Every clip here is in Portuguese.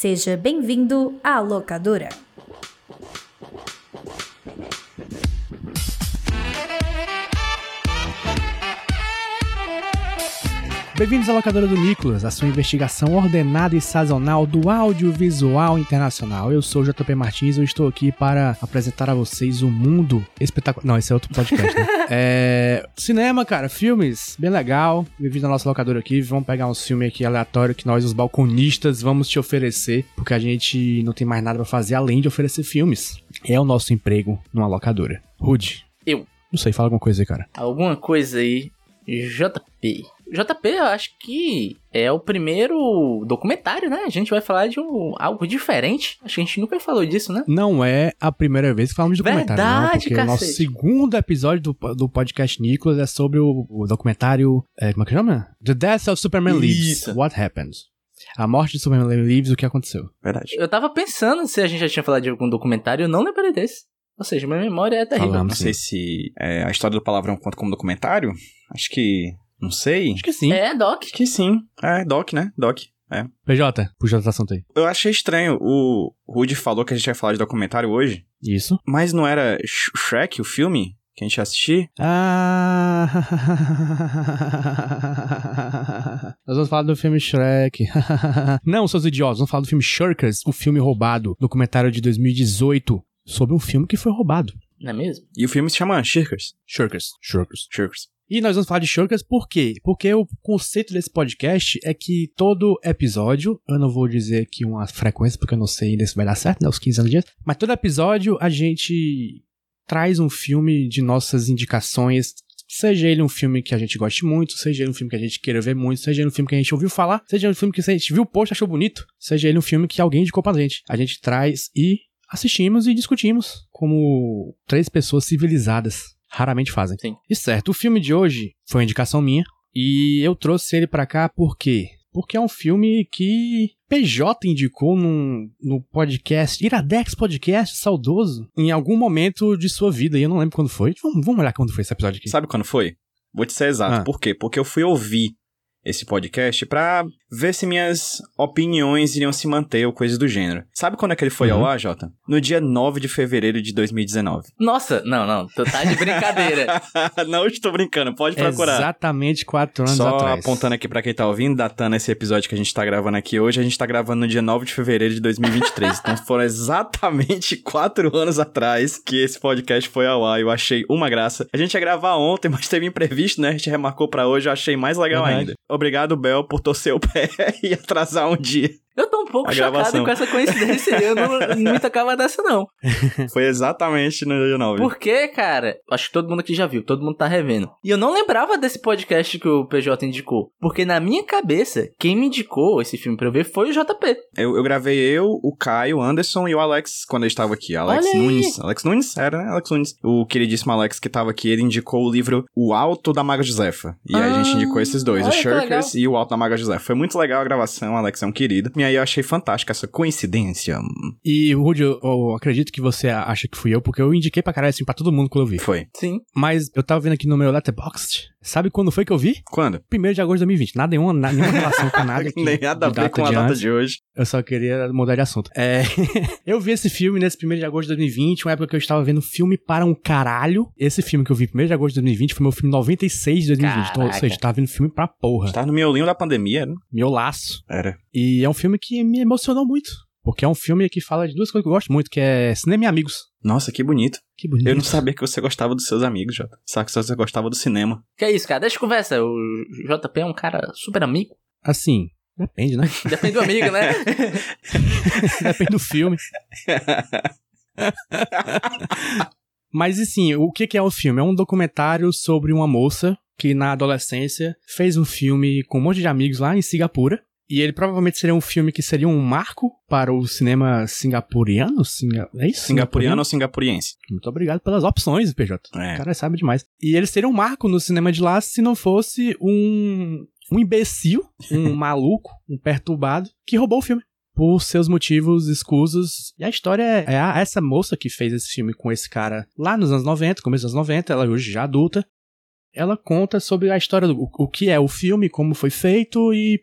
Seja bem-vindo à locadora. Bem-vindos à locadora do Nicolas, a sua investigação ordenada e sazonal do audiovisual internacional. Eu sou o JP Martins e estou aqui para apresentar a vocês o mundo espetacular. Não, esse é outro podcast, né? é... Cinema, cara, filmes, bem legal. Bem-vindo à nossa locadora aqui. Vamos pegar uns filmes aqui aleatórios que nós, os balconistas, vamos te oferecer, porque a gente não tem mais nada para fazer além de oferecer filmes. É o nosso emprego numa locadora. Rude. Eu. Não sei, fala alguma coisa aí, cara. Alguma coisa aí. JP. JP, eu acho que é o primeiro documentário, né? A gente vai falar de um, algo diferente. Acho que a gente nunca falou disso, né? Não é a primeira vez que falamos de documentário, Verdade, não, porque o nosso cacete. segundo episódio do, do podcast Nicolas é sobre o, o documentário, é, como é que chama? The Death of Superman Lives. Isso. What Happened? A morte de Superman Lives, o que aconteceu? Verdade. Eu tava pensando se a gente já tinha falado de algum documentário, eu não lembrei desse. Ou seja, minha memória é terrível. Falamos. Não sei se é, a história do palavrão conta como documentário. Acho que. Não sei. Acho que sim. É, Doc. Acho que sim. É, Doc, né? Doc. PJ, puxa o assunto aí. Eu achei estranho. O Rudy falou que a gente ia falar de documentário hoje. Isso. Mas não era Sh- Shrek, o filme? Que a gente ia assistir? Ah. Nós vamos falar do filme Shrek. Não, seus idiotas, vamos falar do filme Shirkers, o filme roubado, documentário de 2018, sobre um filme que foi roubado. Não é mesmo? E o filme se chama Shirkers. Shirkers. Shirkers. Shirkers. E nós vamos falar de Shirkers por quê? Porque o conceito desse podcast é que todo episódio, eu não vou dizer aqui uma frequência, porque eu não sei ainda se vai dar certo, né? Os 15 anos dias, mas todo episódio a gente traz um filme de nossas indicações. Seja ele um filme que a gente goste muito, seja ele um filme que a gente queira ver muito, seja ele um filme que a gente ouviu falar, seja ele um filme que a gente viu o post e achou bonito, seja ele um filme que alguém indicou pra gente. A gente traz e assistimos e discutimos como três pessoas civilizadas raramente fazem. Sim. E certo, o filme de hoje foi uma indicação minha e eu trouxe ele pra cá por quê? Porque é um filme que PJ indicou num, no podcast, Iradex Podcast, saudoso, em algum momento de sua vida, e eu não lembro quando foi. Vamos, vamos olhar quando foi esse episódio aqui. Sabe quando foi? Vou te ser exato. Ah. Por quê? Porque eu fui ouvir esse podcast pra ver se minhas opiniões iriam se manter ou coisas do gênero. Sabe quando é que ele foi Uhum. ao ar, Jota? No dia 9 de fevereiro de 2019. Nossa, não, não. Tu tá de brincadeira. Não estou brincando, pode procurar. Exatamente quatro anos Só atrás. apontando aqui pra quem tá ouvindo, datando esse episódio que a gente tá gravando aqui hoje, a gente tá gravando no dia 9 de fevereiro de 2023. então foram exatamente quatro anos atrás que esse podcast foi ao ar. Eu achei uma graça. A gente ia gravar ontem, mas teve imprevisto, né? A gente remarcou pra hoje, eu achei mais legal Verdade. ainda. Obrigado, Bel, por torcer o pé e atrasar um dia. Eu tô pouco chocado com essa coincidência. Eu não, me tocava dessa, não. Foi exatamente no dia 9. Por quê, cara? Acho que todo mundo aqui já viu, todo mundo tá revendo. E eu não lembrava desse podcast que o PJ indicou. Porque na minha cabeça, quem me indicou esse filme pra eu ver foi o JP. Eu, eu gravei eu, o Caio, o Anderson e o Alex quando eu estava aqui. Alex. Nunes. Alex Nunes? Era, né? Alex Nunes. O queridíssimo Alex que estava aqui, ele indicou o livro O Alto da Maga Josefa. E aí a Ah, gente indicou esses dois, o Shirkers e o Alto da Maga Josefa. Foi muito legal a gravação, Alex é um querido. E aí eu achei fantástica essa coincidência. E, Rudy, eu, eu acredito que você acha que fui eu, porque eu indiquei pra caralho assim pra todo mundo quando eu vi. Foi. Sim. Mas eu tava vendo aqui no meu Letterboxd. Sabe quando foi que eu vi? Quando? 1 de agosto de 2020. Nada nenhuma, na- nenhuma relação com nada. Nem nada a ver com a data antes. de hoje. Eu só queria mudar de assunto. É, eu vi esse filme nesse 1 de agosto de 2020, uma época que eu estava vendo filme para um caralho. Esse filme que eu vi 1 de agosto de 2020 foi meu filme 96 de 2020. Então, ou seja, eu tava vendo filme pra porra. Tava no miolinho da pandemia, né? Meu laço. Era. E é um filme que me emocionou muito. Porque é um filme que fala de duas coisas que eu gosto muito, que é cinema e amigos. Nossa, que bonito. Que bonito. Eu não sabia que você gostava dos seus amigos, Jota. Sabe que você gostava do cinema. Que é isso, cara? Deixa eu conversa. O JP é um cara super amigo. Assim, depende, né? Depende do amigo, né? Depende do filme. Mas e sim, o que que é o filme? É um documentário sobre uma moça que na adolescência fez um filme com um monte de amigos lá em Singapura. E ele provavelmente seria um filme que seria um marco para o cinema singapuriano? Singa... É isso? Singapuriano ou singapuriense? Muito obrigado pelas opções, PJ. É. O cara sabe demais. E ele seria um marco no cinema de lá se não fosse um, um imbecil, um maluco, um perturbado, que roubou o filme. Por seus motivos escusos. E a história é, é a- essa moça que fez esse filme com esse cara lá nos anos 90, começo dos anos 90, ela hoje já adulta. Ela conta sobre a história do o, o que é o filme, como foi feito e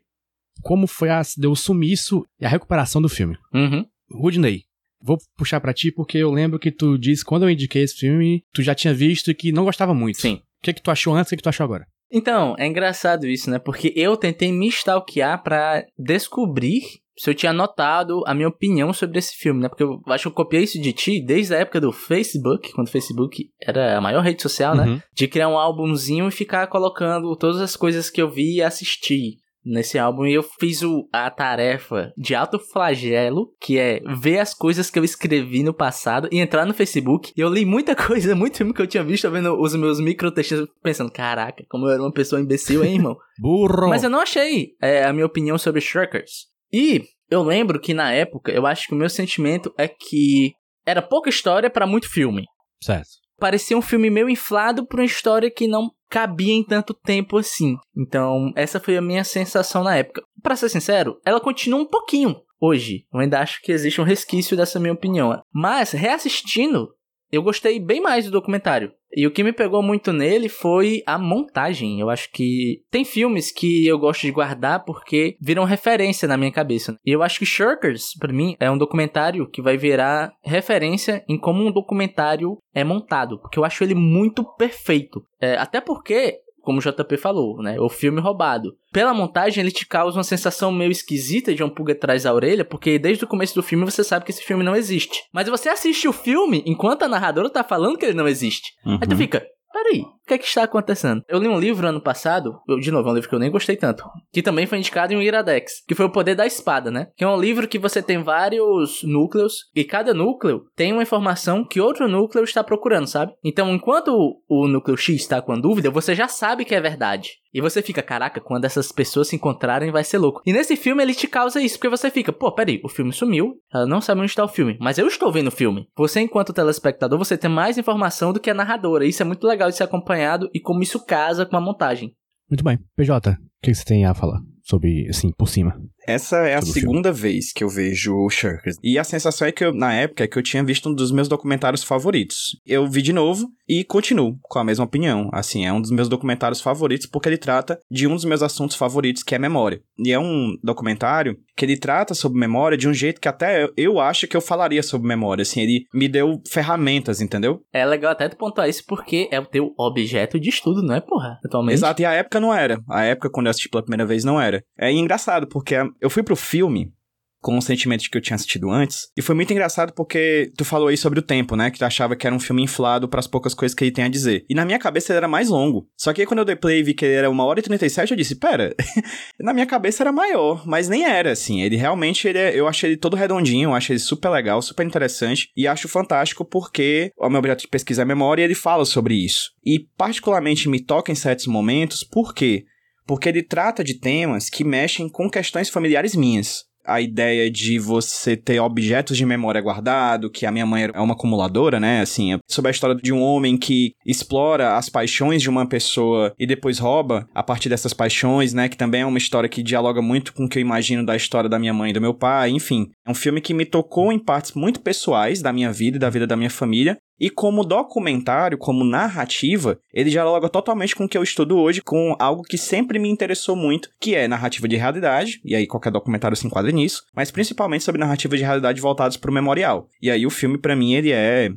como foi a, deu o sumiço e a recuperação do filme. Uhum. Rudney, vou puxar pra ti porque eu lembro que tu disse quando eu indiquei esse filme, tu já tinha visto e que não gostava muito. Sim. O que, que tu achou antes e o que, que tu achou agora? Então, é engraçado isso, né? Porque eu tentei me stalkear pra descobrir se eu tinha notado a minha opinião sobre esse filme, né? Porque eu acho que eu copiei isso de ti desde a época do Facebook, quando o Facebook era a maior rede social, né? Uhum. De criar um álbumzinho e ficar colocando todas as coisas que eu vi e assisti nesse álbum e eu fiz o, a tarefa de alto flagelo, que é ver as coisas que eu escrevi no passado e entrar no Facebook. E eu li muita coisa, muito filme que eu tinha visto, vendo os meus microtextos, pensando, caraca, como eu era uma pessoa imbecil, hein, irmão? Burro! Mas eu não achei é, a minha opinião sobre Shirkers. E eu lembro que na época, eu acho que o meu sentimento é que era pouca história pra muito filme. Certo. Parecia um filme meio inflado pra uma história que não cabia em tanto tempo assim. Então, essa foi a minha sensação na época. Pra ser sincero, ela continua um pouquinho hoje. Eu ainda acho que existe um resquício dessa minha opinião. Mas, reassistindo, eu gostei bem mais do documentário. E o que me pegou muito nele foi a montagem. Eu acho que tem filmes que eu gosto de guardar porque viram referência na minha cabeça. E eu acho que Shirkers, pra mim, é um documentário que vai virar referência em como um documentário é montado. Porque eu acho ele muito perfeito. É, até porque como o JP falou, né? O filme roubado. Pela montagem, ele te causa uma sensação meio esquisita de uma pulga atrás da orelha, porque desde o começo do filme você sabe que esse filme não existe. Mas você assiste o filme enquanto a narradora tá falando que ele não existe. Uhum. Aí tu fica, peraí, o que é que está acontecendo? Eu li um livro ano passado, eu, de novo, é um livro que eu nem gostei tanto, que também foi indicado em um Iradex, que foi O Poder da Espada, né? Que é um livro que você tem vários núcleos, e cada núcleo tem uma informação que outro núcleo está procurando, sabe? Então, enquanto o, o núcleo X está com a dúvida, você já sabe que é verdade. E você fica, caraca, quando essas pessoas se encontrarem vai ser louco. E nesse filme ele te causa isso, porque você fica, pô, peraí, o filme sumiu, ela não sabe onde está o filme, mas eu estou vendo o filme. Você, enquanto telespectador, você tem mais informação do que a narradora. Isso é muito legal de ser acompanhado e como isso casa com a montagem. Muito bem. PJ, o que você tem a falar sobre, assim, por cima? Essa é a segunda vez que eu vejo o Shirkers. E a sensação é que eu, na época, é que eu tinha visto um dos meus documentários favoritos. Eu vi de novo e continuo com a mesma opinião. Assim, é um dos meus documentários favoritos porque ele trata de um dos meus assuntos favoritos, que é memória. E é um documentário que ele trata sobre memória de um jeito que até eu, eu acho que eu falaria sobre memória. Assim, ele me deu ferramentas, entendeu? É legal até tu pontuar isso porque é o teu objeto de estudo, não é, porra? Atualmente. Exato, e a época não era. A época, quando eu assisti pela primeira vez, não era. É engraçado, porque eu fui pro filme com o sentimento de que eu tinha assistido antes. E foi muito engraçado porque tu falou aí sobre o tempo, né? Que tu achava que era um filme inflado para as poucas coisas que ele tem a dizer. E na minha cabeça ele era mais longo. Só que aí quando eu dei play e vi que ele era 1 hora e 37, eu disse, pera, na minha cabeça era maior, mas nem era, assim. Ele realmente, ele é, eu achei ele todo redondinho, eu achei ele super legal, super interessante. E acho fantástico porque o meu objeto de pesquisa é memória e ele fala sobre isso. E particularmente me toca em certos momentos, por quê? Porque ele trata de temas que mexem com questões familiares minhas a ideia de você ter objetos de memória guardado, que a minha mãe é uma acumuladora, né? Assim, é sobre a história de um homem que explora as paixões de uma pessoa e depois rouba a partir dessas paixões, né? Que também é uma história que dialoga muito com o que eu imagino da história da minha mãe e do meu pai, enfim. É um filme que me tocou em partes muito pessoais da minha vida e da vida da minha família, e como documentário, como narrativa, ele dialoga totalmente com o que eu estudo hoje, com algo que sempre me interessou muito, que é narrativa de realidade, e aí qualquer documentário se enquadra nisso, mas principalmente sobre narrativa de realidade voltados para o memorial. E aí o filme, para mim, ele é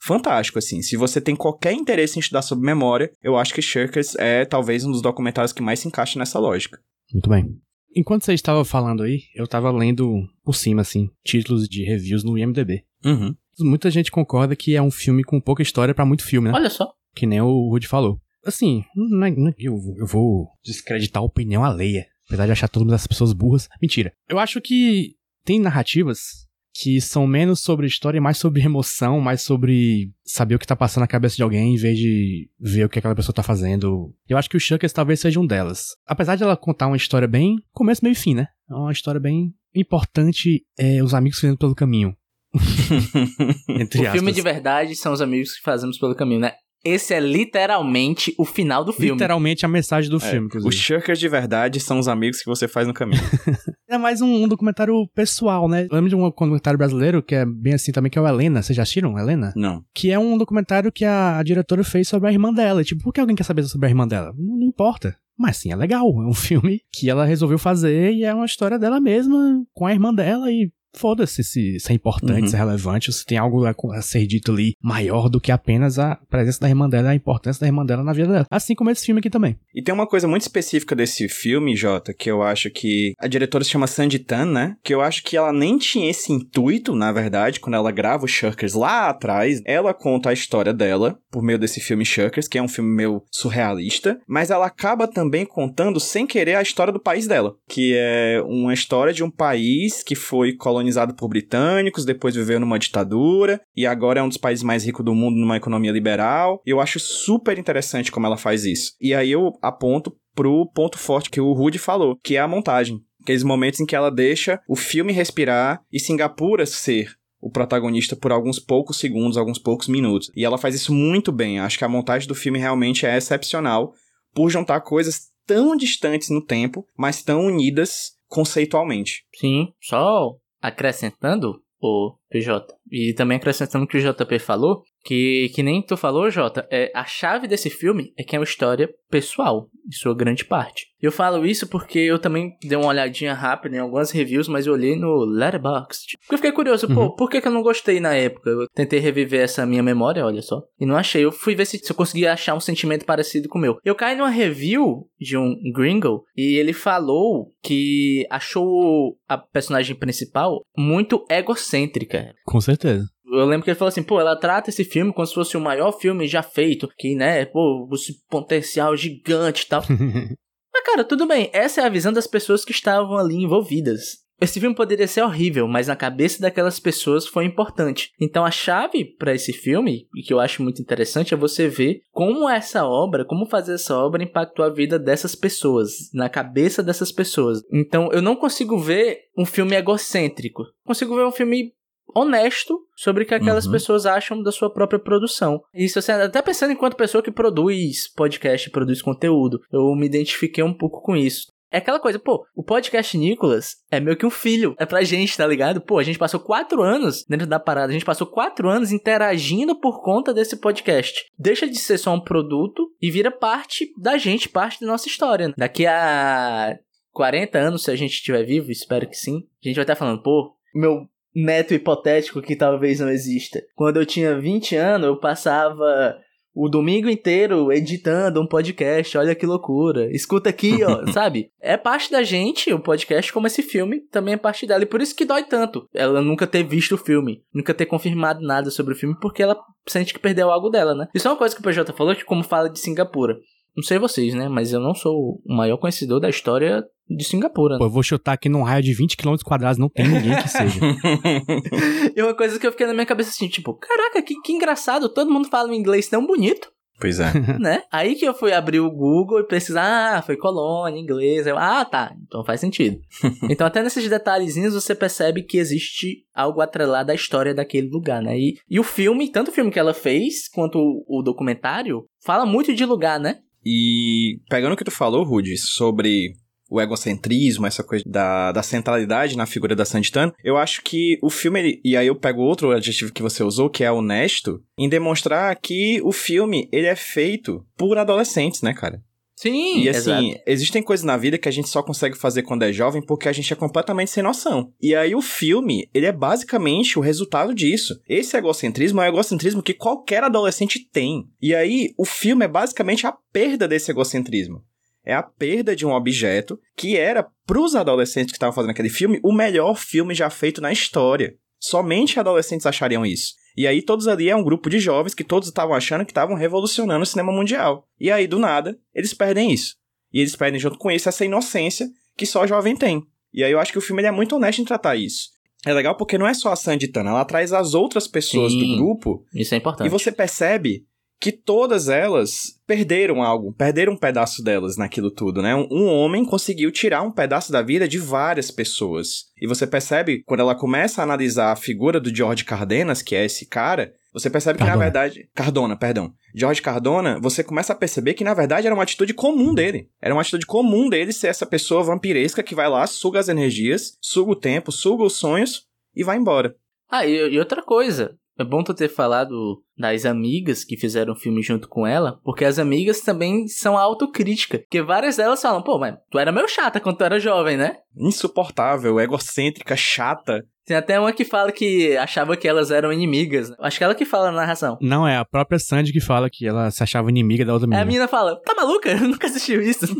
fantástico, assim. Se você tem qualquer interesse em estudar sobre memória, eu acho que Shirkers é talvez um dos documentários que mais se encaixa nessa lógica. Muito bem. Enquanto você estava falando aí, eu estava lendo por cima, assim, títulos de reviews no IMDB. Uhum. Muita gente concorda que é um filme com pouca história pra muito filme, né? Olha só. Que nem o Rudy falou. Assim, não é, não é eu, eu vou descreditar a opinião alheia. Apesar de achar todas essas pessoas burras. Mentira. Eu acho que tem narrativas que são menos sobre história e mais sobre emoção, mais sobre saber o que tá passando na cabeça de alguém em vez de ver o que aquela pessoa tá fazendo. Eu acho que o Shuckers talvez seja um delas. Apesar de ela contar uma história bem começo, meio e fim, né? É uma história bem importante é, os amigos fazendo pelo caminho. Entre o filme aspas. de verdade são os amigos que fazemos pelo caminho, né? Esse é literalmente o final do filme. Literalmente a mensagem do É, filme, inclusive. Os Shirkers de verdade são os amigos que você faz no caminho. É mais um, um documentário pessoal, né? Eu lembro de um documentário brasileiro que é bem assim também, que é o Helena. Vocês já assistiram Helena? Não. Que é um documentário que a, a diretora fez sobre a irmã dela. E, tipo, por que alguém quer saber sobre a irmã dela? Não, não importa. Mas sim, é legal. É um filme que ela resolveu fazer e é uma história dela mesma, com a irmã dela e foda-se se, se é importante, Uhum. se é relevante, ou se tem algo a, ser dito ali maior do que apenas a presença da irmã dela, a importância da irmã dela na vida dela. Assim como esse filme aqui também. E tem uma coisa muito específica desse filme, Jota, que eu acho que a diretora se chama Sandy Tan, né? Que eu acho que ela nem tinha esse intuito, na verdade, quando ela grava o Shirkers lá atrás. Ela conta a história dela por meio desse filme Shirkers, que é um filme meio surrealista, mas ela acaba também contando sem querer a história do país dela, que é uma história de um país que foi colonizado por britânicos, depois viveu numa ditadura e agora é um dos países mais ricos do mundo numa economia liberal. Eu acho super interessante como ela faz isso. E aí eu aponto pro ponto forte que o Rudy falou, que é a montagem. Aqueles momentos em que ela deixa o filme respirar e Singapura ser o protagonista por alguns poucos segundos, alguns poucos minutos. E ela faz isso muito bem. Acho que a montagem do filme realmente é excepcional por juntar coisas tão distantes no tempo, mas tão unidas conceitualmente. Sim, só acrescentando o PJ. E também acrescentando o que o JP falou, que, que nem tu falou, Jota, é, a chave desse filme é que é uma história pessoal, em sua grande parte. Eu falo isso porque eu também dei uma olhadinha rápida em algumas reviews, mas eu olhei no Letterboxd. Porque eu fiquei curioso, pô, Uhum. por que, que eu não gostei na época? Eu tentei reviver essa minha memória, olha só, e não achei. Eu fui ver se, se eu conseguia achar um sentimento parecido com o meu. Eu caí numa review de um gringo e ele falou que achou a personagem principal muito egocêntrica. Com certeza. Eu lembro que ele falou assim, pô, ela trata esse filme como se fosse o maior filme já feito, que, né, pô, esse potencial gigante e tal. Mas, cara, tudo bem, essa é a visão das pessoas que estavam ali envolvidas. Esse filme poderia ser horrível, mas na cabeça daquelas pessoas foi importante. Então a chave pra esse filme, e que eu acho muito interessante, é você ver como essa obra, como fazer essa obra impactou a vida dessas pessoas, na cabeça dessas pessoas. Então eu não consigo ver um filme egocêntrico. Consigo ver um filme honesto sobre o que aquelas Uhum. pessoas acham da sua própria produção. Isso assim, até pensando enquanto pessoa que produz podcast, produz conteúdo, eu me identifiquei um pouco com isso. É aquela coisa, pô, o podcast Nicolas é meio que um filho. É pra gente, tá ligado? Pô, a gente passou quatro anos dentro da parada. A gente passou quatro anos interagindo por conta desse podcast. Deixa de ser só um produto e vira parte da gente, parte da nossa história. Daqui a 40 anos, se a gente estiver vivo, espero que sim, a gente vai estar falando, pô, meu neto hipotético que talvez não exista. Quando eu tinha 20 anos, eu passava o domingo inteiro editando um podcast, olha que loucura. Escuta aqui, ó, sabe? É parte da gente, o podcast, como esse filme também é parte dela. E por isso que dói tanto ela nunca ter visto o filme, nunca ter confirmado nada sobre o filme, porque ela sente que perdeu algo dela, né? Isso é uma coisa que o PJ falou, que como fala de Singapura. Não sei vocês, né? Mas eu não sou o maior conhecedor da história de Singapura. Pô, eu vou chutar aqui num raio de 20 km quadrados, não tem ninguém que seja. E uma coisa que eu fiquei na minha cabeça assim, tipo, caraca, que, que engraçado, todo mundo fala um inglês tão bonito, pois é. né? Aí que eu fui abrir o Google e pesquisar, ah, foi colônia, inglês. Eu, ah, tá, então faz sentido. então até nesses detalhezinhos você percebe que existe algo atrelado à história daquele lugar, né? E, e o filme, tanto o filme que ela fez, quanto o, o documentário, fala muito de lugar, né? E pegando o que tu falou, Rudy, sobre o egocentrismo, essa coisa da, da centralidade na figura da Sanditan, eu acho que o filme, ele- e aí eu pego outro adjetivo que você usou, que é honesto, em demonstrar que o filme, ele é feito por adolescentes, né, cara? Sim, E assim, exato. existem coisas na vida que a gente só consegue fazer quando é jovem porque a gente é completamente sem noção. E aí o filme, ele é basicamente o resultado disso. Esse egocentrismo é o egocentrismo que qualquer adolescente tem. E aí o filme é basicamente a perda desse egocentrismo. É a perda de um objeto que era, pros adolescentes que estavam fazendo aquele filme, o melhor filme já feito na história. Somente adolescentes achariam isso. E aí todos ali é um grupo de jovens que todos estavam achando que estavam revolucionando o cinema mundial. E aí, do nada, eles perdem isso. E eles perdem junto com isso essa inocência que só jovem tem. E aí eu acho que o filme ele é muito honesto em tratar isso. É legal porque não é só a Sandy Tana, ela traz as outras pessoas Sim. do grupo Isso é importante. e você percebe que todas elas perderam algo, perderam um pedaço delas naquilo tudo, né? Um, homem conseguiu tirar um pedaço da vida de várias pessoas. E você percebe, quando ela começa a analisar a figura do George Cardenas, que é esse cara, você percebe que, na Cardona. verdade... Cardona, perdão. George Cardona, você começa a perceber que, na verdade, era uma atitude comum dele. Era uma atitude comum dele ser essa pessoa vampiresca que vai lá, suga as energias, suga o tempo, suga os sonhos e vai embora. Ah, e, e outra coisa. É bom tu ter falado das amigas que fizeram o filme junto com ela, porque as amigas também são autocrítica. Porque várias delas falam, pô, mas tu era meio chata quando tu era jovem, né? Insuportável, egocêntrica, chata. Tem até uma que fala que achava que elas eram inimigas. Acho que ela que fala na narração. Não, é a própria Sandy que fala que ela se achava inimiga da outra menina. a menina fala, tá maluca? Eu nunca assistiu isso.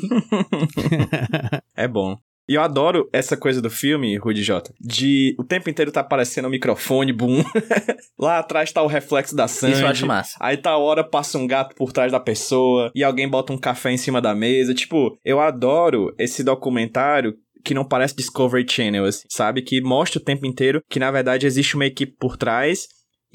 É bom. E eu adoro essa coisa do filme, Rudy J. De o tempo inteiro tá aparecendo o microfone, boom. Lá atrás tá o reflexo da Sandy. Isso eu acho massa. Aí tá a hora, passa um gato por trás da pessoa e alguém bota um café em cima da mesa. Tipo, eu adoro esse documentário que não parece Discovery Channel, assim, sabe? Que mostra o tempo inteiro que, na verdade, existe uma equipe por trás.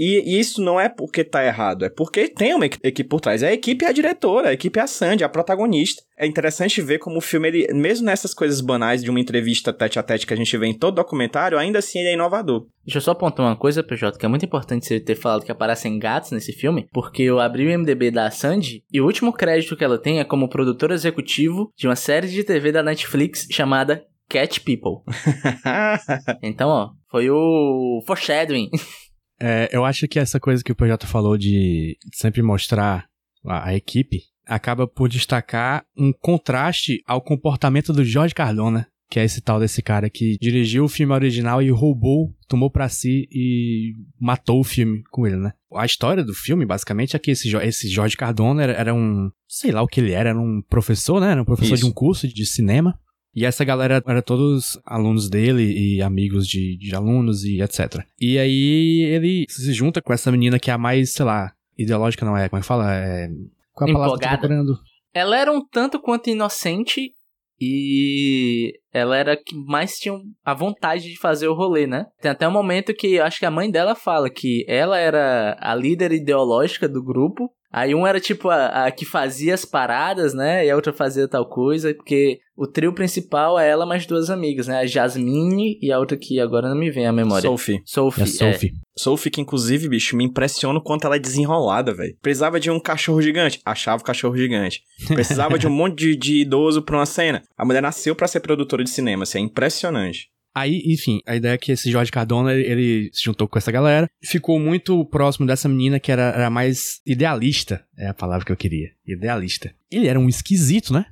E isso não é porque tá errado, é porque tem uma equi- equipe por trás. A equipe é a diretora, a equipe é a Sandy, a protagonista. É interessante ver como o filme, ele, mesmo nessas coisas banais de uma entrevista tete a tete que a gente vê em todo documentário, ainda assim ele é inovador. Deixa eu só apontar uma coisa, PJ, que é muito importante você ter falado que aparecem gatos nesse filme, porque eu abri o MDB da Sandy e o último crédito que ela tem é como produtor executivo de uma série de TV da Netflix chamada Cat People. Então, ó, foi o foreshadowing. É, eu acho que essa coisa que o projeto falou de sempre mostrar a, a equipe acaba por destacar um contraste ao comportamento do Jorge Cardona, que é esse tal desse cara que dirigiu o filme original e roubou, tomou pra si e matou o filme com ele, né? A história do filme, basicamente, é que esse, esse Jorge Cardona era, era um, sei lá o que ele era, era um professor, né? Era um professor Isso. de um curso de cinema. E essa galera era todos alunos dele e amigos de, de alunos e etc. E aí ele se junta com essa menina que é a mais, sei lá, ideológica não é, como é que fala? É, qual é a palavra que eu? Ela era um tanto quanto inocente e ela era a que mais tinha a vontade de fazer o rolê, né? Tem até um momento que eu acho que a mãe dela fala que ela era a líder ideológica do grupo. Aí um era tipo a, a que fazia as paradas, né? E a outra fazia tal coisa, porque o trio principal é ela mais duas amigas, né? A Jasmine e a outra que agora não me vem a memória. Sophie. Sophie. É a Sophie. Sophie, que inclusive, bicho, me impressiona o quanto ela é desenrolada, velho. Precisava de um cachorro gigante, achava o cachorro gigante. Precisava de um monte de, de idoso pra uma cena. A mulher nasceu pra ser produtora de cinema, assim, é impressionante. Aí, enfim, a ideia é que esse Jorge Cardona, ele, ele se juntou com essa galera, ficou muito próximo dessa menina que era, era mais idealista, é a palavra que eu queria, idealista. Ele era um esquisito, né?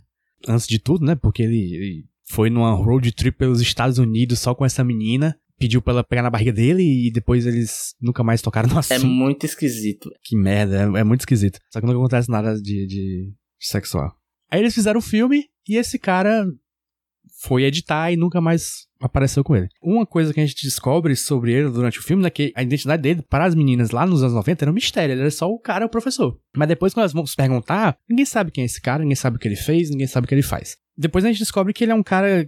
Antes de tudo, né? Porque ele, ele foi numa road trip pelos Estados Unidos só com essa menina, pediu pra ela pegar na barriga dele e depois eles nunca mais tocaram no É assunto. muito esquisito. Que merda, é, é muito esquisito. Só que nunca acontece nada de, de sexual. Aí eles fizeram o filme e esse cara foi editar e nunca mais apareceu com ele. Uma coisa que a gente descobre sobre ele durante o filme é que a identidade dele para as meninas lá nos anos 90 era um mistério. Ele era só o cara, o professor. Mas depois, quando elas vão se perguntar, ninguém sabe quem é esse cara, ninguém sabe o que ele fez, ninguém sabe o que ele faz. Depois a gente descobre que ele é um cara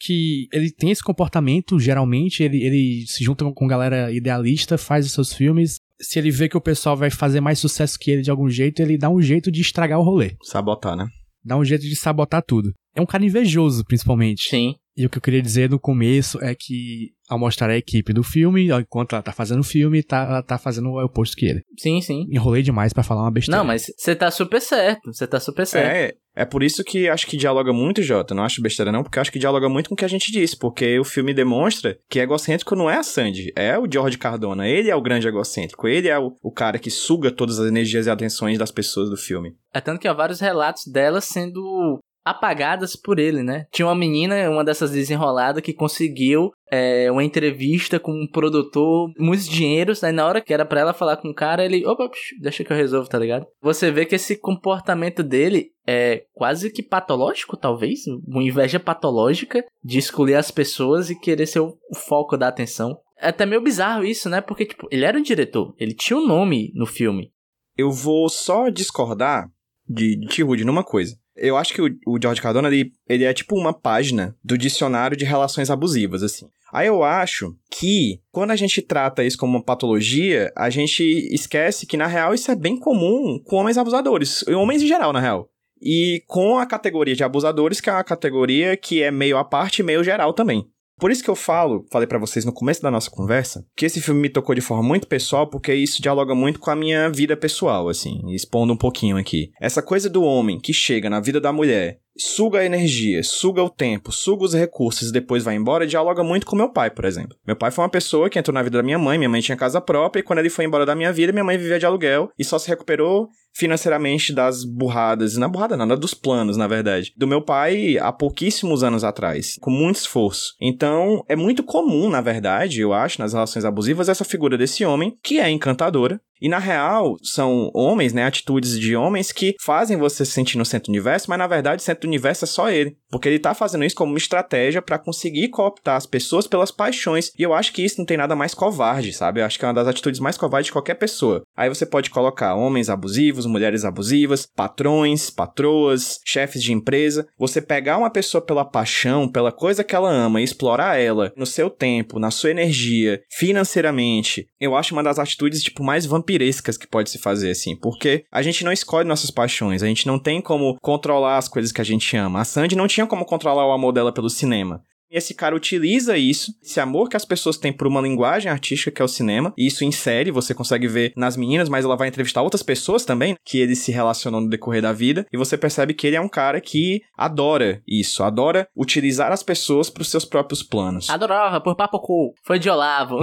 que ele tem esse comportamento, geralmente, ele, ele se junta com galera idealista, faz os seus filmes. Se ele vê que o pessoal vai fazer mais sucesso que ele de algum jeito, ele dá um jeito de estragar o rolê. Sabotar, né? Dá um jeito de sabotar tudo. É um cara invejoso, principalmente. Sim. E o que eu queria dizer no começo é que, ao mostrar a equipe do filme, enquanto ela tá fazendo o filme, tá, ela tá fazendo o oposto que ele. Sim, sim. Enrolei demais pra falar uma besteira. Não, mas você tá super certo. Você tá super certo. É, é por isso que acho que dialoga muito, Jota. Não acho besteira, não, porque acho que dialoga muito com o que a gente disse. Porque o filme demonstra que egocêntrico não é a Sandy, é o George Cardona. Ele é o grande egocêntrico. Ele é o, o cara que suga todas as energias e atenções das pessoas do filme. É tanto que há vários relatos dela sendo apagadas por ele, né? Tinha uma menina, uma dessas desenroladas, que conseguiu é, uma entrevista com um produtor, muitos dinheiros, aí na hora que era pra ela falar com o cara, ele, opa, psh, deixa que eu resolvo, tá ligado? Você vê que esse comportamento dele é quase que patológico, talvez, uma inveja patológica de escolher as pessoas e querer ser o, foco da atenção. É até meio bizarro isso, né? Porque, tipo, ele era o diretor, ele tinha um nome no filme. Eu vou só discordar de, de T-Hood numa coisa. Eu acho que o, o George Cardona, ele, ele é tipo uma página do dicionário de relações abusivas, assim. Aí eu acho que, quando a gente trata isso como uma patologia, a gente esquece que, na real, isso é bem comum com homens abusadores. Homens em geral, na real. E com a categoria de abusadores, que é uma categoria que é meio à parte e meio geral também. Por isso que eu falo, falei pra vocês no começo da nossa conversa, que esse filme me tocou de forma muito pessoal, porque isso dialoga muito com a minha vida pessoal, assim, expondo um pouquinho aqui. Essa coisa do homem que chega na vida da mulher suga a energia, suga o tempo, suga os recursos e depois vai embora, dialoga muito com meu pai, por exemplo. Meu pai foi uma pessoa que entrou na vida da minha mãe, minha mãe tinha casa própria, e quando ele foi embora da minha vida, minha mãe vivia de aluguel e só se recuperou financeiramente das burradas, na burrada nada dos planos, na verdade, do meu pai há pouquíssimos anos atrás, com muito esforço. Então, é muito comum, na verdade, eu acho, nas relações abusivas, essa figura desse homem, que é encantadora, e na real, são homens, né? Atitudes de homens que fazem você se sentir no centro do universo, mas na verdade, o centro do universo é só ele. Porque ele tá fazendo isso como uma estratégia para conseguir cooptar as pessoas pelas paixões. E eu acho que isso não tem nada mais covarde, sabe? Eu acho que é uma das atitudes mais covardes de qualquer pessoa. Aí você pode colocar homens abusivos, mulheres abusivas, patrões, patroas, chefes de empresa. Você pegar uma pessoa pela paixão, pela coisa que ela ama e explorar ela no seu tempo, na sua energia, financeiramente, eu acho uma das atitudes, tipo, mais vampirescas que pode se fazer, assim. Porque a gente não escolhe nossas paixões, a gente não tem como controlar as coisas que a gente ama. A Sandy não tinha como controlar o amor dela pelo cinema. Esse cara utiliza isso, esse amor que as pessoas têm por uma linguagem artística que é o cinema, e isso em série você consegue ver nas meninas, mas ela vai entrevistar outras pessoas também, que ele se relacionou no decorrer da vida, e você percebe que ele é um cara que adora isso, adora utilizar as pessoas para os seus próprios planos. Adorava, por papocu. Foi de Olavo.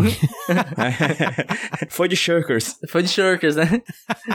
Foi de Shirkers. Foi de Shirkers, né?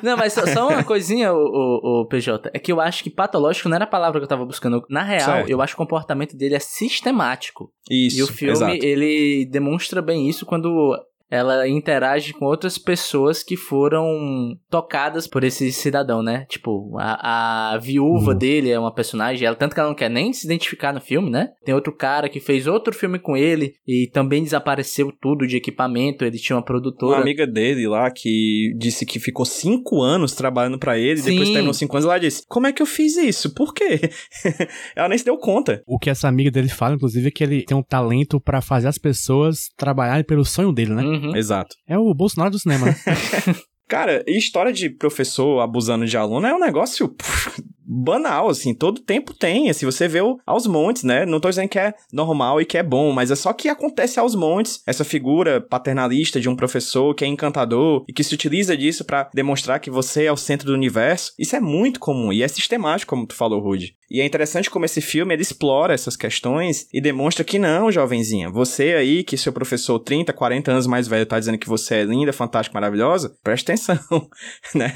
Não, mas só, só uma coisinha, o, o, o, PJ, é que eu acho que patológico não era a palavra que eu tava buscando. Na real, certo. eu acho que o comportamento dele é sistemático. Isso, E o filme, exato. ele demonstra bem isso quando ela interage com outras pessoas que foram tocadas por esse cidadão, né? Tipo, a, a viúva uhum. dele é uma personagem, ela tanto que ela não quer nem se identificar no filme, né? Tem outro cara que fez outro filme com ele e também desapareceu tudo de equipamento, ele tinha uma produtora. Uma amiga dele lá que disse que ficou cinco anos trabalhando para ele, Sim. depois terminou cinco anos, ela disse, como é que eu fiz isso? Por quê? ela nem se deu conta. O que essa amiga dele fala, inclusive, é que ele tem um talento para fazer as pessoas trabalharem pelo sonho dele, né? Uhum. Exato. É o Bolsonaro do cinema, né? Cara, e história de professor abusando de aluno é um negócio puf, banal, assim, todo tempo tem, assim, você vê aos montes, né? Não tô dizendo que é normal e que é bom, mas é só que acontece aos montes, essa figura paternalista de um professor que é encantador e que se utiliza disso para demonstrar que você é o centro do universo, isso é muito comum e é sistemático, como tu falou, Rude. E é interessante como esse filme ele explora essas questões e demonstra que não, jovenzinha, você aí que seu professor 30, 40 anos mais velho tá dizendo que você é linda, fantástica, maravilhosa, presta atenção, né?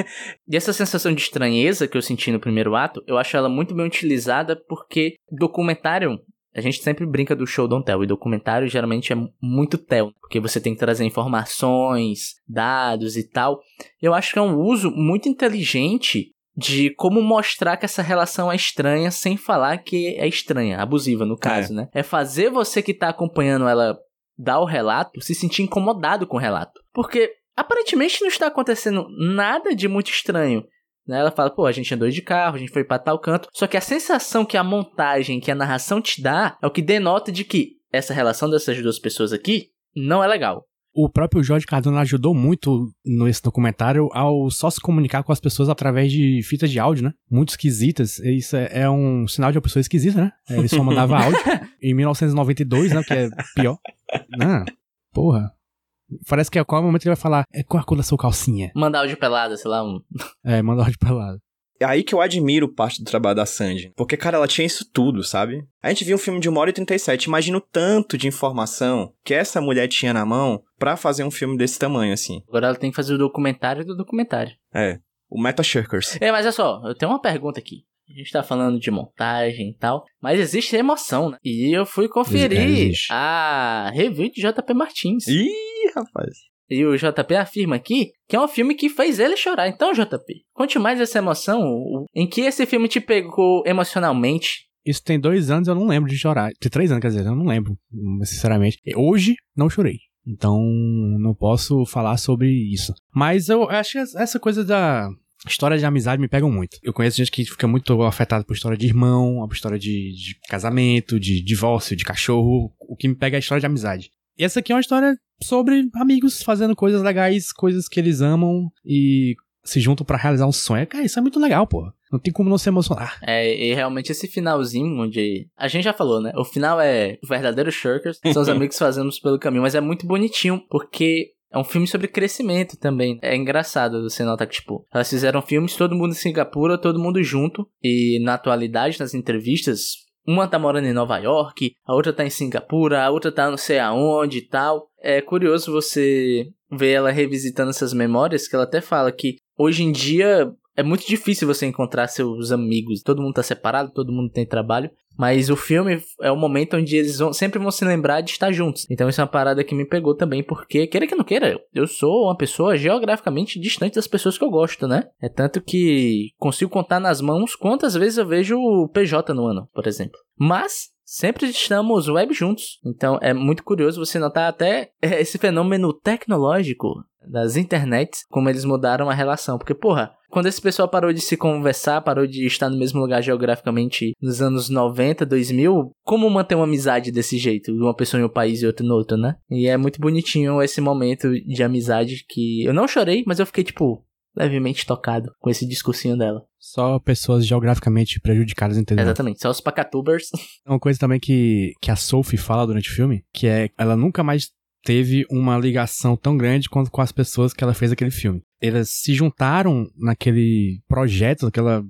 E essa sensação de estranheza que eu senti no primeiro eu acho ela muito bem utilizada porque documentário a gente sempre brinca do show don't tell, e documentário geralmente é muito tell, porque você tem que trazer informações, dados e tal. Eu acho que é um uso muito inteligente de como mostrar que essa relação é estranha sem falar que é estranha, abusiva no caso, É. né? É fazer você que tá acompanhando ela dar o relato se sentir incomodado com o relato. Porque aparentemente não está acontecendo nada de muito estranho. Né? Ela fala, pô, a gente andou de carro, a gente foi pra tal canto. Só que a sensação que a montagem, que a narração te dá, é o que denota de que essa relação dessas duas pessoas aqui não é legal. O próprio Jorge Cardona ajudou muito nesse documentário ao só se comunicar com as pessoas através de fitas de áudio, né? Muito esquisitas. Isso é, é um sinal de uma pessoa esquisita, né? Ele só mandava áudio. em 1992, né? Que é pior. Não, porra. Parece que a qual momento ele vai falar, é, qual a cor da sua calcinha? Mandar áudio pelada, sei lá, um. É, manda áudio lá. É aí que eu admiro parte do trabalho da Sandy. Porque, cara, ela tinha isso tudo, sabe? A gente viu um filme de 1 hora e 37. Imagina o tanto de informação que essa mulher tinha na mão pra fazer um filme desse tamanho, assim. Agora ela tem que fazer o documentário do documentário. É. O Meta Shirkers. É, mas olha só, eu tenho uma pergunta aqui. A gente tá falando de montagem e tal, mas existe emoção, né? E eu fui conferir Existe. a review de JP Martins. Ih, rapaz. E o JP afirma aqui que é um filme que fez ele chorar. Então, JP, conte mais essa emoção. Em que esse filme te pegou emocionalmente? Isso tem dois anos, eu não lembro de chorar. Tem três anos, quer dizer, eu não lembro, sinceramente. Hoje, não chorei. Então, não posso falar sobre isso. Mas eu acho que essa coisa da história de amizade me pega muito. Eu conheço gente que fica muito afetada por história de irmão, por história de, de casamento, de divórcio, de cachorro. O que me pega é a história de amizade. E essa aqui é uma história sobre amigos fazendo coisas legais, coisas que eles amam e se juntam pra realizar um sonho. Cara, isso é muito legal, pô. Não tem como não se emocionar. É, e realmente esse finalzinho, onde. A gente já falou, né? O final é o verdadeiro Shirkers, são os amigos fazemos pelo caminho, mas é muito bonitinho, porque É um filme sobre crescimento também. É engraçado você notar que, tipo, elas fizeram filmes, todo mundo em Singapura, todo mundo junto. E na atualidade, nas entrevistas, uma tá morando em Nova York, a outra tá em Singapura, a outra tá não sei aonde e tal. É curioso você ver ela revisitando essas memórias, que ela até fala que hoje em dia é muito difícil você encontrar seus amigos. Todo mundo tá separado, todo mundo tem trabalho. Mas o filme é o momento onde eles vão, sempre vão se lembrar de estar juntos. Então isso é uma parada que me pegou também, porque, queira que não queira, eu sou uma pessoa geograficamente distante das pessoas que eu gosto, né? É tanto que consigo contar nas mãos quantas vezes eu vejo o PJ no ano, por exemplo. Mas sempre estamos web juntos. Então é muito curioso você notar até esse fenômeno tecnológico das internets, como eles mudaram a relação. Porque, porra, quando esse pessoal parou de se conversar, parou de estar no mesmo lugar geograficamente nos anos 90, 2000, como manter uma amizade desse jeito? Uma pessoa em um país e outra no outro, né? E é muito bonitinho esse momento de amizade que eu não chorei, mas eu fiquei, tipo, levemente tocado com esse discursinho dela. Só pessoas geograficamente prejudicadas, entendeu? Exatamente, só os pacatubers. Uma coisa também que, que a Sophie fala durante o filme, que é ela nunca mais teve uma ligação tão grande quanto com as pessoas que ela fez aquele filme. Elas se juntaram naquele projeto, naquela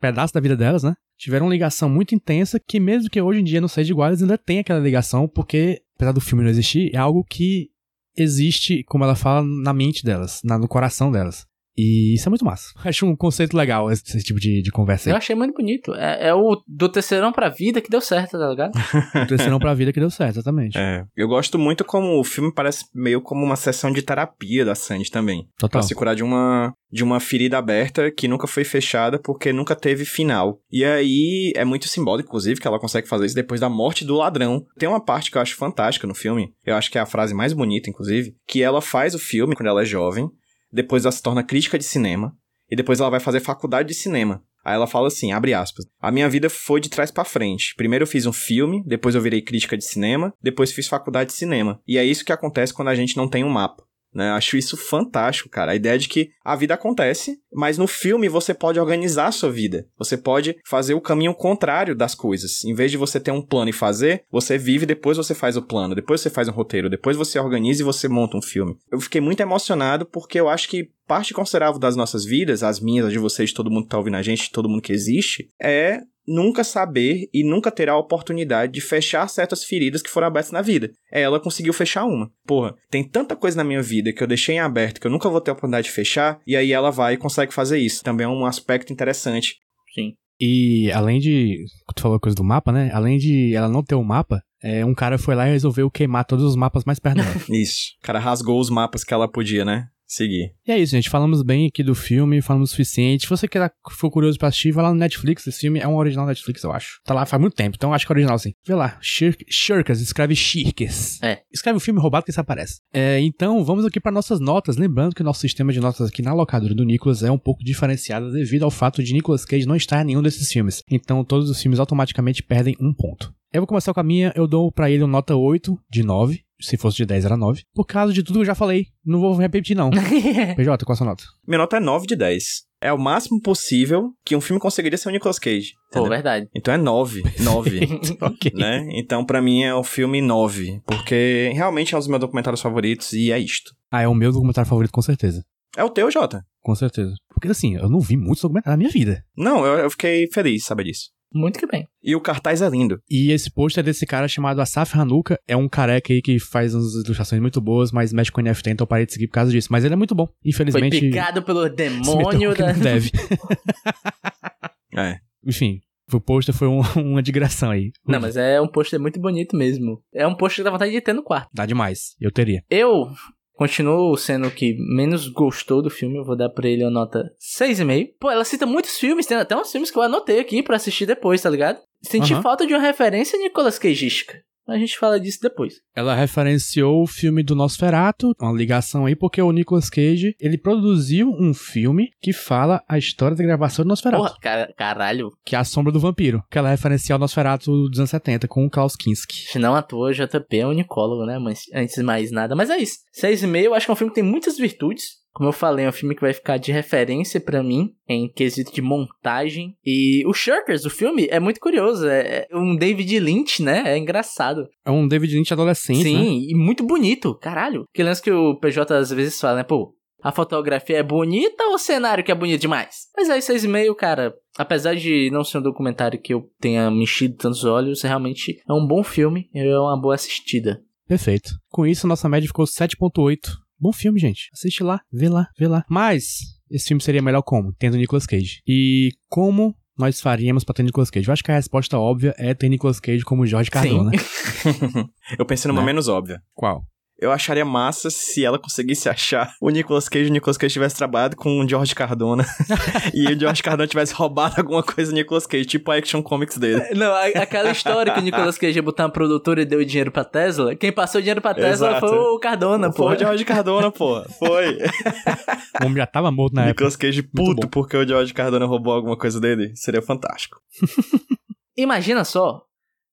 pedaço da vida delas, né? Tiveram uma ligação muito intensa que mesmo que hoje em dia não seja igual, eles ainda têm aquela ligação, porque apesar do filme não existir, é algo que existe, como ela fala, na mente delas, na, no coração delas. E isso é muito massa. Acho um conceito legal esse, esse tipo de, de conversa aí. Eu achei muito bonito. É, é, o do terceirão pra vida que deu certo, tá ligado? o terceirão pra vida que deu certo, exatamente. É. Eu gosto muito como o filme parece meio como uma sessão de terapia da Sandy também. Total. Pra se curar de uma, de uma ferida aberta que nunca foi fechada porque nunca teve final. E aí é muito simbólico, inclusive, que ela consegue fazer isso depois da morte do ladrão. Tem uma parte que eu acho fantástica no filme, eu acho que é a frase mais bonita, inclusive, que ela faz o filme quando ela é jovem depois ela se torna crítica de cinema, e depois ela vai fazer faculdade de cinema. Aí ela fala assim, abre aspas, a minha vida foi de trás para frente. Primeiro eu fiz um filme, depois eu virei crítica de cinema, depois fiz faculdade de cinema. E é isso que acontece quando a gente não tem um mapa. Né? Acho isso fantástico, cara. A ideia de que a vida acontece, mas no filme você pode organizar a sua vida. Você pode fazer o caminho contrário das coisas. Em vez de você ter um plano e fazer, você vive, depois você faz o plano, depois você faz um roteiro, depois você organiza e você monta um filme. Eu fiquei muito emocionado porque eu acho que parte considerável das nossas vidas, as minhas, as de vocês, todo mundo que tá ouvindo a gente, de todo mundo que existe, é nunca saber e nunca ter a oportunidade de fechar certas feridas que foram abertas na vida. É, ela conseguiu fechar uma. Porra, tem tanta coisa na minha vida que eu deixei em aberto que eu nunca vou ter a oportunidade de fechar, e aí ela vai e consegue fazer isso. Também é um aspecto interessante. Sim. E além de. Tu falou coisa do mapa, né? Além de ela não ter um mapa, é, um cara foi lá e resolveu queimar todos os mapas mais perto dela. isso. O cara rasgou os mapas que ela podia, né? Seguir. E é isso, gente. Falamos bem aqui do filme, falamos o suficiente. Se você quer, for curioso pra assistir, vai lá no Netflix. Esse filme é um original Netflix, eu acho. Tá lá faz muito tempo, então acho que é original sim. Vê lá. Shirkas, escreve Shirkes. É. Escreve o filme roubado que isso aparece. É, então, vamos aqui para nossas notas. Lembrando que o nosso sistema de notas aqui na locadora do Nicolas é um pouco diferenciado devido ao fato de Nicolas Cage não estar em nenhum desses filmes. Então, todos os filmes automaticamente perdem um ponto. Eu vou começar com a minha, eu dou para ele uma nota 8 de 9. Se fosse de 10 era 9. Por causa de tudo que eu já falei. Não vou repetir, não. PJ, qual a sua nota? Minha nota é 9 de 10. É o máximo possível que um filme conseguiria ser o Nicolas Cage. Pô, verdade. Então é 9. 9. ok. Né? Então, pra mim, é o filme 9. Porque realmente é um dos meus documentários favoritos e é isto. Ah, é o meu documentário favorito, com certeza. É o teu, Jota? Com certeza. Porque assim, eu não vi muitos documentários na minha vida. Não, eu, eu fiquei feliz de saber disso. Muito que bem. E o cartaz é lindo. E esse pôster é desse cara chamado Asaf Hanuka. É um careca aí que faz umas ilustrações muito boas, mas mexe com NFT, então eu parei de seguir por causa disso. Mas ele é muito bom. Infelizmente. Foi picado pelo demônio da. Deve. é. Enfim, o pôster foi um, uma digressão aí. Não, mas é um pôster muito bonito mesmo. É um pôster que dá vontade de ter no quarto. Dá demais. Eu teria. Eu continuo sendo o que menos gostou do filme. Eu vou dar pra ele uma nota 6,5. Pô, ela cita muitos filmes, tem até uns filmes que eu anotei aqui pra assistir depois, tá ligado? Senti Aham. falta de uma referência Nicolas Cageística. A gente fala disso depois. Ela referenciou o filme do Nosferatu, uma ligação aí, porque o Nicolas Cage, ele produziu um filme que fala a história da gravação do Nosferatu, Porra, cara, caralho. que é A Sombra do Vampiro, que ela referencia o Nosferatu dos anos 70 com o Klaus Kinski. Se não atua, JP é unicólogo, né? Mas antes de mais nada. Mas é isso. 6,5 eu acho que é um filme que tem muitas virtudes. Como eu falei, é um filme que vai ficar de referência pra mim em quesito de montagem. E o Shirkers, o filme, é muito curioso. É é um David Lynch, né? É engraçado. É um David Lynch adolescente, Sim, né? e muito bonito, caralho. Que lance que o PJ às vezes fala, né? Pô, a fotografia é bonita ou o cenário que é bonito demais? Mas aí, seis e meio, cara, apesar de não ser um documentário que eu tenha mexido tantos olhos, realmente é um bom filme e é uma boa assistida. Perfeito. Com isso, nossa média ficou 7.8. Bom filme, gente. Assiste lá, vê lá, vê lá. Mas, esse filme seria melhor como? Tendo Nicolas Cage. E como nós faríamos pra ter Nicolas Cage? Eu acho que a resposta óbvia é ter Nicolas Cage como Jorge Cardona. Eu pensei numa Né? menos óbvia. Qual? Eu acharia massa se ela conseguisse achar o Nicolas Cage e o Nicolas Cage tivesse trabalhado com o George Cardona e o George Cardona tivesse roubado alguma coisa do Nicolas Cage, tipo a Action Comics dele. Não, a- aquela história que o Nicolas Cage ia botar uma produtora e deu dinheiro pra Tesla, quem passou dinheiro pra Tesla Exato. foi o Cardona, pô. Foi o George Cardona, pô. Foi. O homem já tava morto na época. Nicolas Cage puto porque o George Cardona roubou alguma coisa dele. Seria fantástico. Imagina só,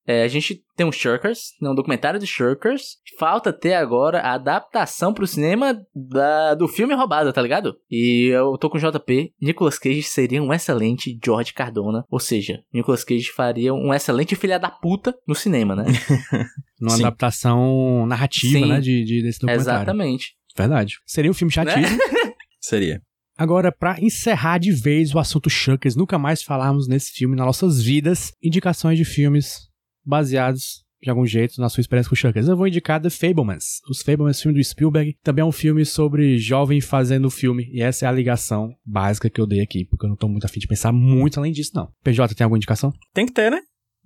é, a gente tem um Shirkers, né, um documentário do Shirkers. Falta ter agora a adaptação pro cinema da, do filme Roubado, tá ligado? E eu tô com o JP. Nicolas Cage seria um excelente George Cardona. Ou seja, Nicolas Cage faria um excelente filha da puta no cinema, né? Numa Sim. adaptação narrativa, Sim. né? De, de- desse documentário. Exatamente. Verdade. Seria um filme chatíssimo. Seria. Agora, pra encerrar de vez o assunto Shuckers, nunca mais falarmos nesse filme nas nossas vidas, indicações de filmes baseados de algum jeito na sua experiência com Shuckers. Eu vou indicar The Fablemans. Os Fablemans, filme do Spielberg, também é um filme sobre jovem fazendo filme, e essa é a ligação básica que eu dei aqui, porque eu não tô muito afim de pensar muito além disso, não. PJ, tem alguma indicação? Tem que ter, né?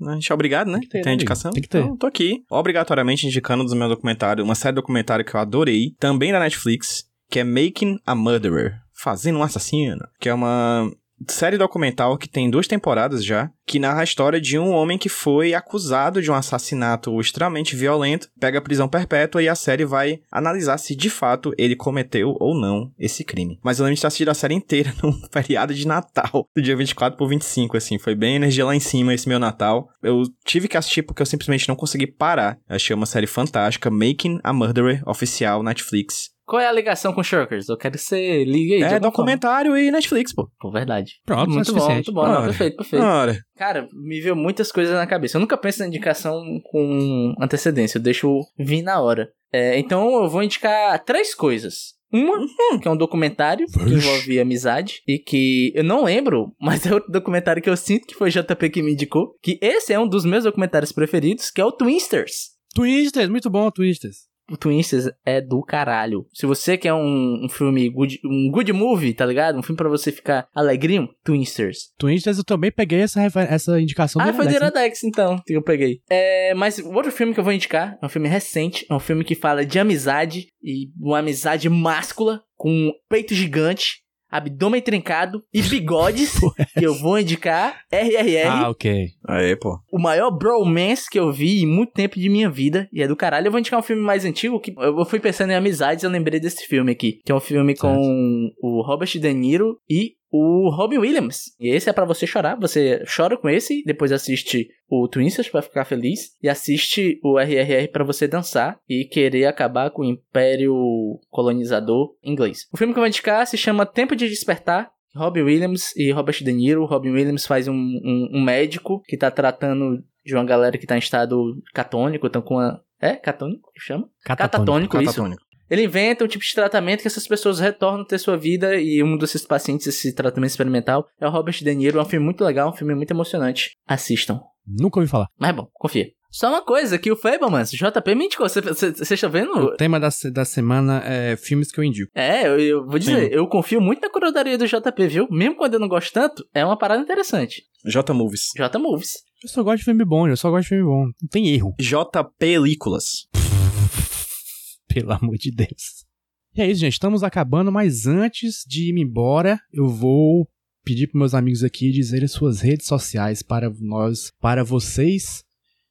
A gente é obrigado, né? Tem que ter, Tem né, indicação? amigo? Tem que ter. Então, tô aqui, obrigatoriamente indicando dos meus documentários, uma série de documentário que eu adorei, também da Netflix, que é Making a Murderer, Fazendo um Assassino, que é uma série documental que tem duas temporadas já, que narra a história de um homem que foi acusado de um assassinato extremamente violento, pega prisão perpétua e a série vai analisar se de fato ele cometeu ou não esse crime. Mas eu lembro de ter assistido a série inteira num feriado de Natal, do dia 24 por 25, assim, foi bem energia lá em cima esse meu Natal. Eu tive que assistir porque eu simplesmente não consegui parar. Achei uma série fantástica, Making a Murderer, oficial, Netflix. Qual é a ligação com Shirkers? Eu quero que você ligue aí. É documentário e Netflix, pô. forma. Pô, verdade. Pronto, muito é bom, muito bom. Não, perfeito, perfeito. Ora, Cara, me veio muitas coisas na cabeça. Eu nunca penso na indicação com antecedência, eu deixo vir na hora. É, então eu vou indicar três coisas. Uma, que é um documentário que envolve amizade e que eu não lembro, mas é outro documentário que eu sinto que foi JP que me indicou. Que esse é um dos meus documentários preferidos, que é o Twinsters. Twisters, muito bom, Twisters. O Twinsters é do caralho. Se você quer um, um filme good, um good movie, tá ligado? Um filme pra você ficar alegrinho, Twinsters. Twisters eu também peguei essa, essa indicação Ah, do foi do? Iradex, então, que eu peguei. É, mas o outro filme que eu vou indicar é um filme recente, é um filme que fala de amizade e uma amizade máscula com um peito gigante, abdômen trincado e bigodes. e eu vou indicar RRR, Ah, ok. aí, pô. o maior bromance que eu vi em muito tempo de minha vida. E é do caralho. Eu vou indicar um filme mais antigo que eu fui pensando em amizades e eu lembrei desse filme aqui. Que é um filme com o Robert De Niro e o Robin Williams. E esse é pra você chorar. Você chora com esse, depois assiste o Twinsters pra ficar feliz. E assiste o RRR pra você dançar e querer acabar com o império colonizador inglês. O filme que eu vou indicar se chama Tempo de Despertar. Robin Williams e Robert De Niro. Robin Williams faz um, um, um médico que tá tratando de uma galera que tá em estado catônico, então com a... É? Catônico chama? Catatônico, isso. Catatônico. Ele inventa um tipo de tratamento que essas pessoas retornam a ter sua vida e um desses pacientes, esse tratamento experimental, é o Robert De Niro. É um filme muito legal, um filme muito emocionante. Assistam. Nunca ouvi falar. Mas é bom, confia. Só uma coisa, que o Fablemans, JP me indicou. Você está vendo? O tema da, da semana é filmes que eu indico. É, eu, eu vou dizer, Sim. eu confio muito na curadoria do JP, viu? Mesmo quando eu não gosto tanto, é uma parada interessante. J Movies. J Movies. Eu só gosto de filme bom, eu só gosto de filme bom. Não tem erro, J Películas. pelo amor de Deus. E é isso, gente. Estamos acabando, mas antes de ir embora, eu vou pedir para meus amigos aqui dizerem suas redes sociais para nós, para vocês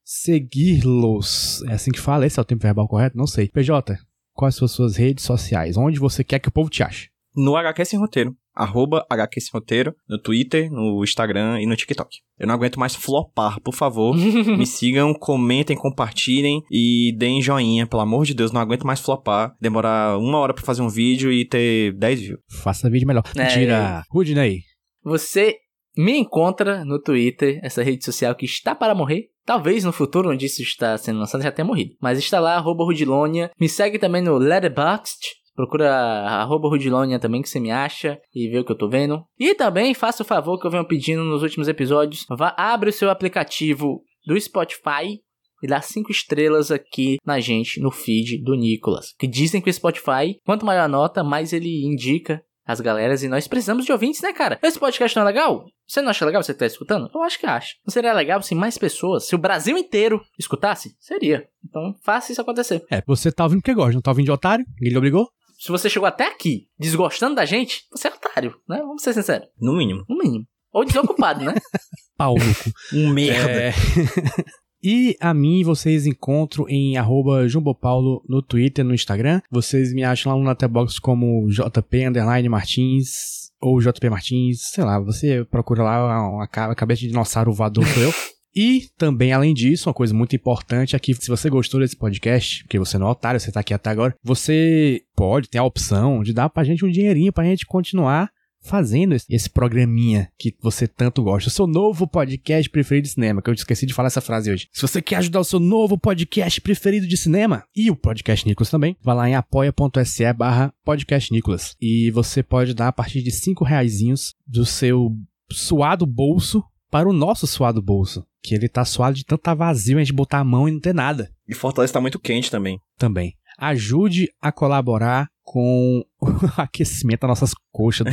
segui-los. É assim que fala? Esse é o tempo verbal correto? Não sei. PJ, quais são as suas redes sociais? Onde você quer que o povo te ache? No HQ Sem Roteiro. Arroba HQ Sem Roteiro, no Twitter, no Instagram e no TikTok. Eu não aguento mais flopar, por favor. me sigam, comentem, compartilhem e deem joinha, pelo amor de Deus, não aguento mais flopar. Demorar uma hora pra fazer um vídeo e ter 10 views. Faça vídeo melhor. É. Mentira. Rudney. Você me encontra no Twitter, essa rede social que está para morrer. Talvez no futuro, onde isso está sendo lançado, já tenha morrido. Mas está lá, arroba Rudilonia. Me segue também no Letterboxd. Procura arroba Rudilonia também que você me acha e vê o que eu tô vendo. E também faça o favor que eu venho pedindo nos últimos episódios. Vá, abre o seu aplicativo do Spotify e dá cinco estrelas aqui na gente, no feed do Nicolas. Que dizem que o Spotify, quanto maior a nota, mais ele indica as galeras e nós precisamos de ouvintes, né, cara? Esse podcast não é legal? Você não acha legal você que tá escutando? Eu acho que acha. Não seria legal se mais pessoas, se o Brasil inteiro escutasse? Seria. Então faça isso acontecer. É, você tá ouvindo porque gosta, não tá ouvindo de otário? Ninguém lhe obrigou? Se você chegou até aqui desgostando da gente, você é otário, né? Vamos ser sinceros. No mínimo. No mínimo. Ou desocupado, né? Pau no cu. Um merda. É. E a mim vocês encontram em arroba jumbopaulo no Twitter, no Instagram. Vocês me acham lá no Letterboxd como JP Underline Martins ou JP Martins, sei lá, você procura lá a cabeça de dinossauro voador sou eu. E também, além disso, uma coisa muito importante aqui, se você gostou desse podcast, porque você não é otário, você tá aqui até agora, você pode ter a opção de dar pra gente um dinheirinho pra gente continuar fazendo esse, programinha que você tanto gosta. O seu novo podcast preferido de cinema, que eu esqueci de falar essa frase hoje. Se você quer ajudar o seu novo podcast preferido de cinema e o Podcast Nicolas também, vá lá em apoia.se barra podcast Nicolas. E você pode dar a partir de 5 reaisinhos do seu suado bolso para o nosso suado bolso. Que ele tá suado de tanto tá vazio a gente botar a mão e não ter nada E Fortaleza tá muito quente também. também. Ajude a colaborar com o aquecimento das nossas coxas do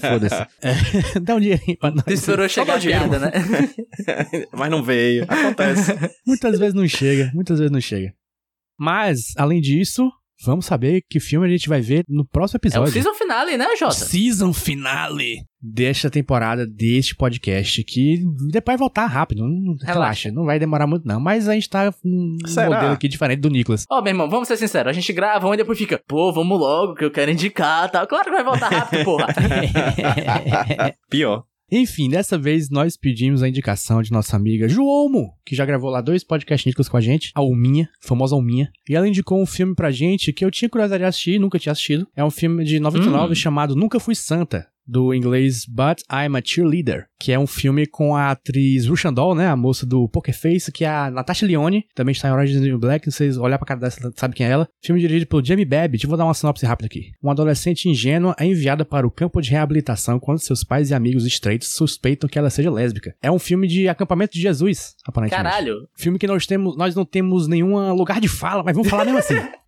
foda-se. É, dá um dinheirinho pra nós. Esperou chegar a piada, né? Mas não veio. Acontece. Muitas vezes não chega, muitas vezes não chega. Mas, além disso, vamos saber que filme a gente vai ver no próximo É o episódio. season finale, né, Jota? Season finale desta temporada, deste podcast, que depois vai voltar rápido, não, relaxa, não vai demorar muito não, mas a gente tá num Será? modelo aqui diferente do Nicolas. Ó, meu irmão, vamos ser sinceros. A gente grava um e depois fica, pô, vamos logo, que eu quero indicar tal. Claro que vai voltar rápido, porra. Pior. Enfim, dessa vez nós pedimos a indicação de nossa amiga Joelmo, que já gravou lá dois podcasts Nicolas com a gente, a Alminha, famosa Alminha. E ela indicou um filme pra gente que eu tinha curiosidade de assistir, nunca tinha assistido. É um filme de 99 Hum. chamado Nunca Fui Santa, do inglês But I'm a Cheerleader, que é um filme com a atriz Rushandol, né, a moça do Poker Face, que é a Natasha Lyonne, também está em Orange is the New Black, se vocês olhar pra cara você sabe quem é ela. Filme dirigido pelo Jamie Babbitt, vou dar uma sinopse rápida aqui. Uma adolescente ingênua é enviada para o campo de reabilitação quando seus pais e amigos estreitos suspeitam que ela seja lésbica. É um filme de acampamento de Jesus, aparentemente. Caralho. Filme que nós temos, nós não temos nenhum lugar de fala, mas vamos falar mesmo assim.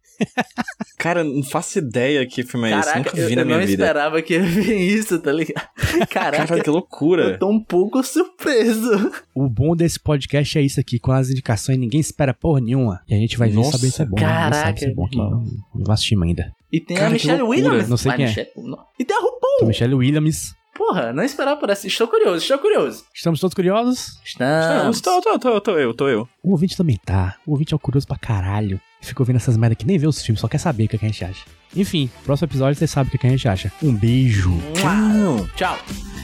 Cara, não faço ideia que filme é esse. Caraca, Nunca eu, vi na eu minha não vida. esperava que ia ver isso, tá ligado? Caraca, Cara, que eu loucura. tô um pouco surpreso. O bom desse podcast é isso aqui, com as indicações, ninguém espera porra nenhuma. E a gente vai ver Nossa, saber se é bom. né? caraca, Não sabe se é bom aqui. irmão. Não, não assistimos ainda. E tem Cara, a que Michelle. Williams. Não sei quem é. Michelle- não. E tem a RuPaul. Então, Michelle Williams. Porra, não esperava por essa. Estou curioso, estou curioso. Estamos todos curiosos? Não, Estamos. tô, tô, tô, tô eu, tô eu. O ouvinte também tá. O ouvinte é o curioso pra caralho. Fica ouvindo essas merda que nem vê os filmes, só quer saber o que, é que a gente acha. Enfim, próximo episódio você sabe o que, é que a gente acha. Um beijo. Tchau. Tchau.